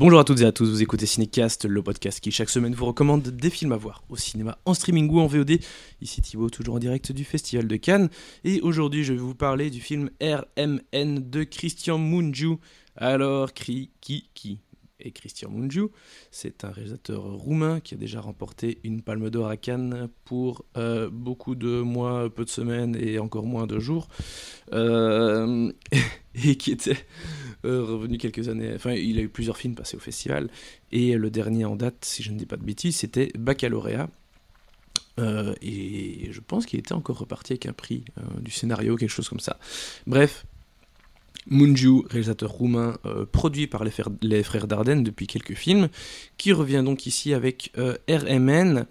Bonjour à toutes et à tous, vous écoutez Cinécast, le podcast qui chaque semaine vous recommande des films à voir au cinéma, en streaming ou en VOD. Ici Thibaut, toujours en direct du Festival de Cannes. Et aujourd'hui, je vais vous parler du film RMN de Christian Mungiu. Alors, qui, qui, qui? Et Christian Mungiu. C'est un réalisateur roumain qui a déjà remporté une palme d'or à Cannes pour euh, beaucoup de mois, peu de semaines et encore moins de jours. Euh, et qui était euh, revenu quelques années. Enfin, il a eu plusieurs films passés au festival. Et le dernier en date, si je ne dis pas de bêtises, c'était Baccalauréat. et je pense qu'il était encore reparti avec un prix du scénario, quelque chose comme ça. Bref, Munju, réalisateur roumain, euh, produit par les, frères Dardenne depuis quelques films, qui revient donc ici avec euh, RMN,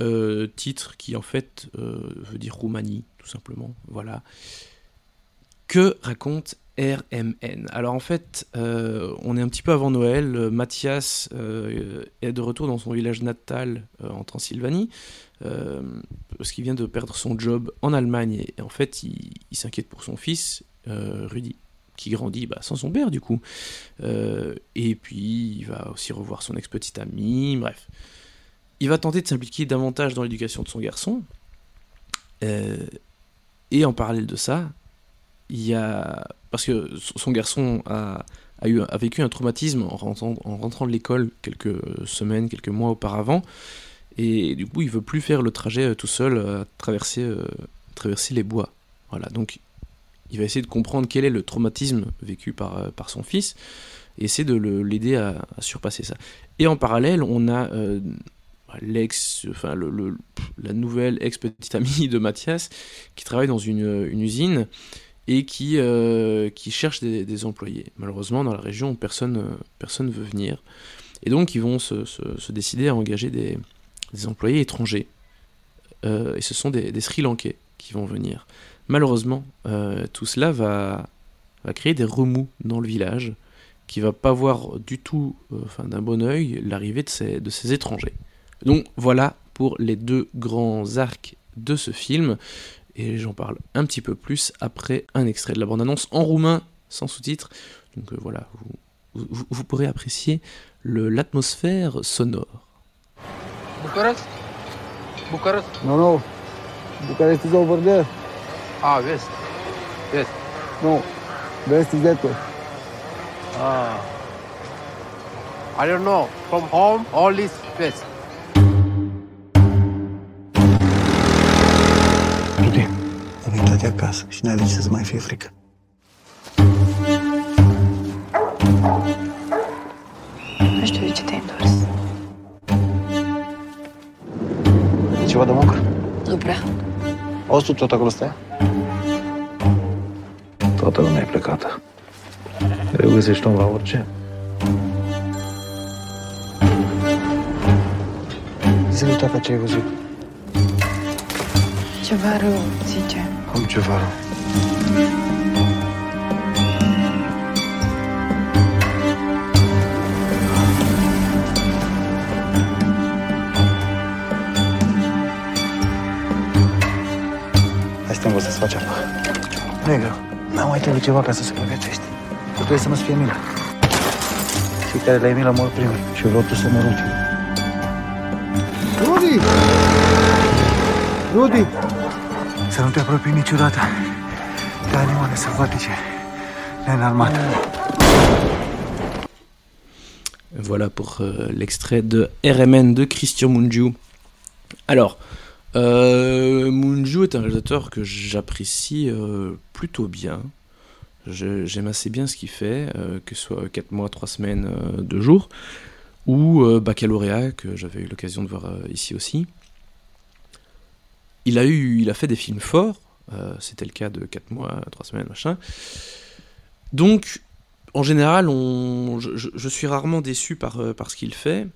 euh, titre qui en fait veut dire Roumanie, tout simplement. Voilà. Que raconte RMN Alors en fait, on est un petit peu avant Noël. Mathias est de retour dans son village natal en Transylvanie, parce qu'il vient de perdre son job en Allemagne. Et, en fait, il s'inquiète pour son fils, Rudy qui grandit bah, sans son père du coup. Euh, et puis il va aussi revoir son ex-petite amie, bref. Il va tenter de s'impliquer davantage dans l'éducation de son garçon. Euh, et en parallèle de ça, il y a... Parce que son garçon a, a, eu, a vécu un traumatisme en rentrant, en rentrant de l'école quelques semaines, quelques mois auparavant. Et du coup, il veut plus faire le trajet euh, tout seul à traverser, traverser les bois. Voilà, donc il va essayer de comprendre quel est le traumatisme vécu par, euh, par son fils et essayer de l'aider à, surpasser ça. Et en parallèle, on a euh, l'ex, enfin le, la nouvelle ex-petite amie de Mathias qui travaille dans une, une usine et qui, euh, qui cherche des, employés. Malheureusement, dans la région, personne personne veut venir. Et donc, ils vont se, se, décider à engager des, des employés étrangers. et ce sont des, des Sri Lankais qui vont venir. Malheureusement, euh, tout cela va, créer des remous dans le village, qui va pas voir du tout, euh, enfin d'un bon oeil, l'arrivée de ces, de ces étrangers. Donc voilà pour les deux grands arcs de ce film, et j'en parle un petit peu plus après un extrait de la bande-annonce en roumain, sans sous-titres. Donc euh, voilà, vous, vous, pourrez apprécier l'atmosphère sonore. Bucarest? Bucarest Non, non. Bucarest is over there. А, Вест. Вест. No, West is that way. I don't know. From home, all is West. Добре, да ви дадя каса. Ще най-вече се замай в Африка. Ще ви четем дърз. Чего домок? Добре. Остото так росте? Toată lumea e plecată. Greu găsești om la orice. Zi-mi tata ce ai văzut. Ceva rău, zice. Cum ceva rău. Hai să te învăț să-ți faci apă. Nu e greu. N-am mai trebuit ceva ca să se pregătești. Tu trebuie să nu-ți fie milă. Cei care le-ai milă mor primul și vreau tu să mor ultimul. Rudy! Rudy! Să nu te apropii niciodată de animale sălbatice neînarmate. Voilà pour euh, l'extrait de RMN de Christian Mungiu. Alors, euh, est un réalisateur que j'apprécie euh, plutôt bien. J'aime assez bien ce qu'il fait, euh, que ce soit 4 mois, 3 semaines, 2 jours, ou Baccalauréat, que j'avais eu l'occasion de voir ici aussi. Il a, eu, il a fait des films forts, c'était le cas de 4 mois, 3 semaines, machin. Donc, en général, je, suis rarement déçu par ce qu'il fait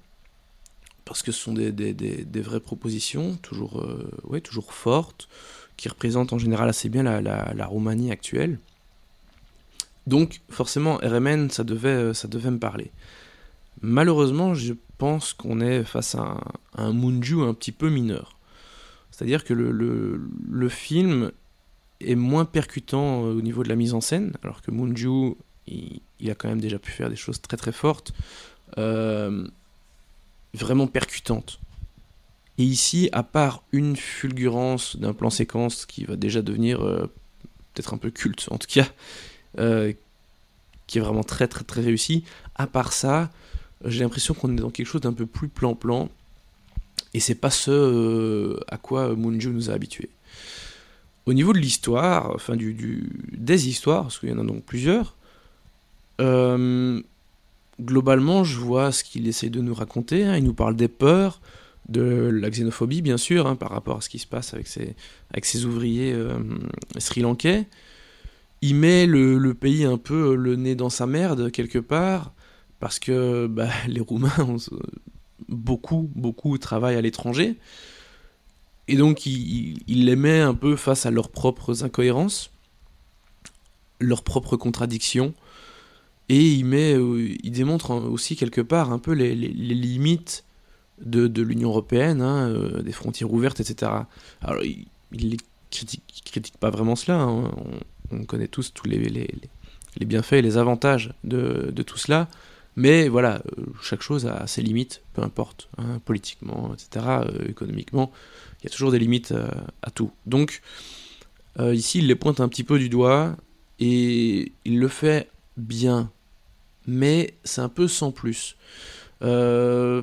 parce que ce sont des, vraies propositions, toujours, euh, ouais, toujours fortes, qui représentent en général assez bien la, Roumanie actuelle. Donc forcément, RMN, ça devait, euh, ça devait me parler. Malheureusement, je pense qu'on est face à un, un Munju un petit peu mineur. C'est-à-dire que le, film est moins percutant euh, au niveau de la mise en scène, alors que Munju il, a quand même déjà pu faire des choses très très fortes, euh, vraiment percutantes. Et ici, à part une fulgurance d'un plan séquence qui va déjà devenir euh, peut-être un peu culte, en tout cas, euh, qui est vraiment très très très réussi, à part ça, j'ai l'impression qu'on est dans quelque chose d'un peu plus plan-plan, et c'est pas ce à quoi Moonju nous a habitués. Au niveau de l'histoire, enfin du, des histoires, parce qu'il y en a donc plusieurs, euh, globalement, je vois ce qu'il essaie de nous raconter. Hein. Il nous parle des peurs, de la xénophobie, bien sûr, hein, par rapport à ce qui se passe avec ses ouvriers euh, sri-lankais. Il met le, pays un peu le nez dans sa merde, quelque part, parce que bah, les Roumains, beaucoup, beaucoup travaillent à l'étranger. Et donc, il, les met un peu face à leurs propres incohérences, leurs propres contradictions, et il, met, euh, il démontre aussi quelque part un peu les, limites de, l'Union Européenne, hein, euh, des frontières ouvertes, etc. Alors, il ne critique, critique, pas vraiment cela, hein. on, connaît tous tous les, les, bienfaits et les avantages de, tout cela, mais voilà, euh, chaque chose a ses limites, peu importe, hein, politiquement, etc., économiquement, il y a toujours des limites à tout. Donc, ici, il les pointe un petit peu du doigt, et il le fait bien mais c'est un peu sans plus. Euh,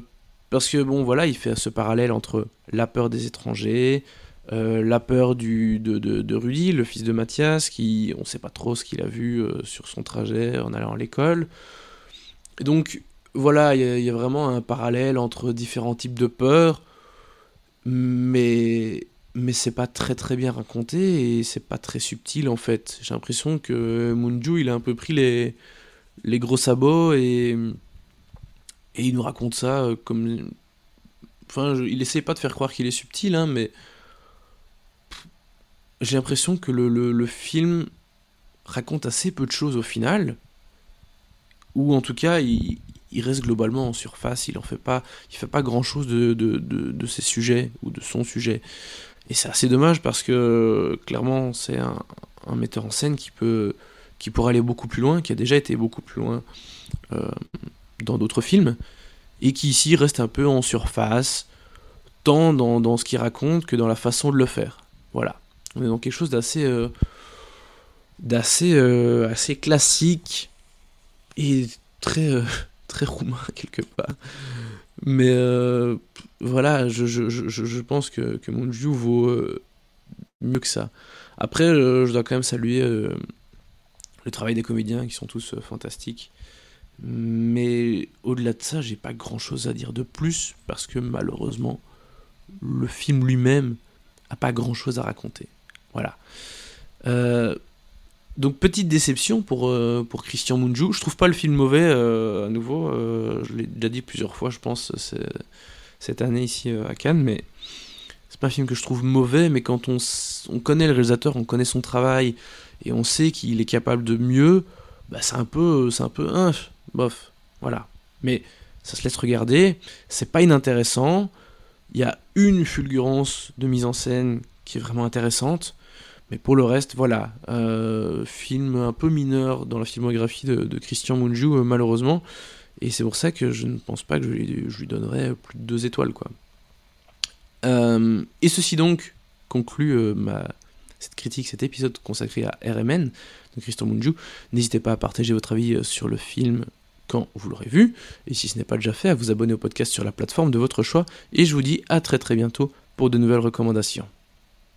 parce que bon, voilà, il fait ce parallèle entre la peur des étrangers, euh, la peur du, de, de, Rudy, le fils de Mathias, qui on ne sait pas trop ce qu'il a vu euh, sur son trajet en allant à l'école. Donc voilà, il y, a vraiment un parallèle entre différents types de peurs, mais mais c'est pas très très bien raconté et c'est pas très subtil en fait. J'ai l'impression que Munju il a un peu pris les les gros sabots et, et il nous raconte ça euh, comme. Enfin, il essaie pas de faire croire qu'il est subtil, hein, mais j'ai l'impression que le, le, film raconte assez peu de choses au final, ou en tout cas, il, il, reste globalement en surface, il en fait pas, il fait pas grand chose de, de, de, de ses sujets ou de son sujet. Et c'est assez dommage parce que clairement, c'est un, un metteur en scène qui peut qui pourrait aller beaucoup plus loin, qui a déjà été beaucoup plus loin euh, dans d'autres films, et qui ici reste un peu en surface, tant dans, ce qu'il raconte que dans la façon de le faire. Voilà. On est dans quelque chose d'assez euh, d'assez euh, assez classique et très très roumain quelque part. Mais voilà, je, je, je, pense que, que mon jeu vaut mieux que ça. Après, je dois quand même saluer le travail des comédiens qui sont tous euh, fantastiques. Mais au-delà de ça, j'ai pas grand chose à dire de plus parce que malheureusement, le film lui-même a pas grand chose à raconter. Voilà. Euh, donc petite déception pour, euh, Christian Munju. Je trouve pas le film mauvais à nouveau. je l'ai déjà dit plusieurs fois, je pense, cette année ici à Cannes, mais c'est pas un film que je trouve mauvais. Mais quand on, on connaît le réalisateur, on connaît son travail, et on sait qu'il est capable de mieux, bah c'est un peu, c'est un peu, hein, bof, voilà. Mais ça se laisse regarder, c'est pas inintéressant. Il y a une fulgurance de mise en scène qui est vraiment intéressante, mais pour le reste, voilà, euh, film un peu mineur dans la filmographie de, Christian Munju, euh, malheureusement, et c'est pour ça que je ne pense pas que je lui, je lui donnerais plus de deux étoiles, quoi. Euh, et ceci donc conclut ma, cette critique, cet épisode consacré à RMN de Christian Munju. N'hésitez pas à partager votre avis euh, sur le film quand vous l'aurez vu, et si ce n'est pas déjà fait, à vous abonner au podcast sur la plateforme de votre choix, et je vous dis à très très bientôt pour de nouvelles recommandations.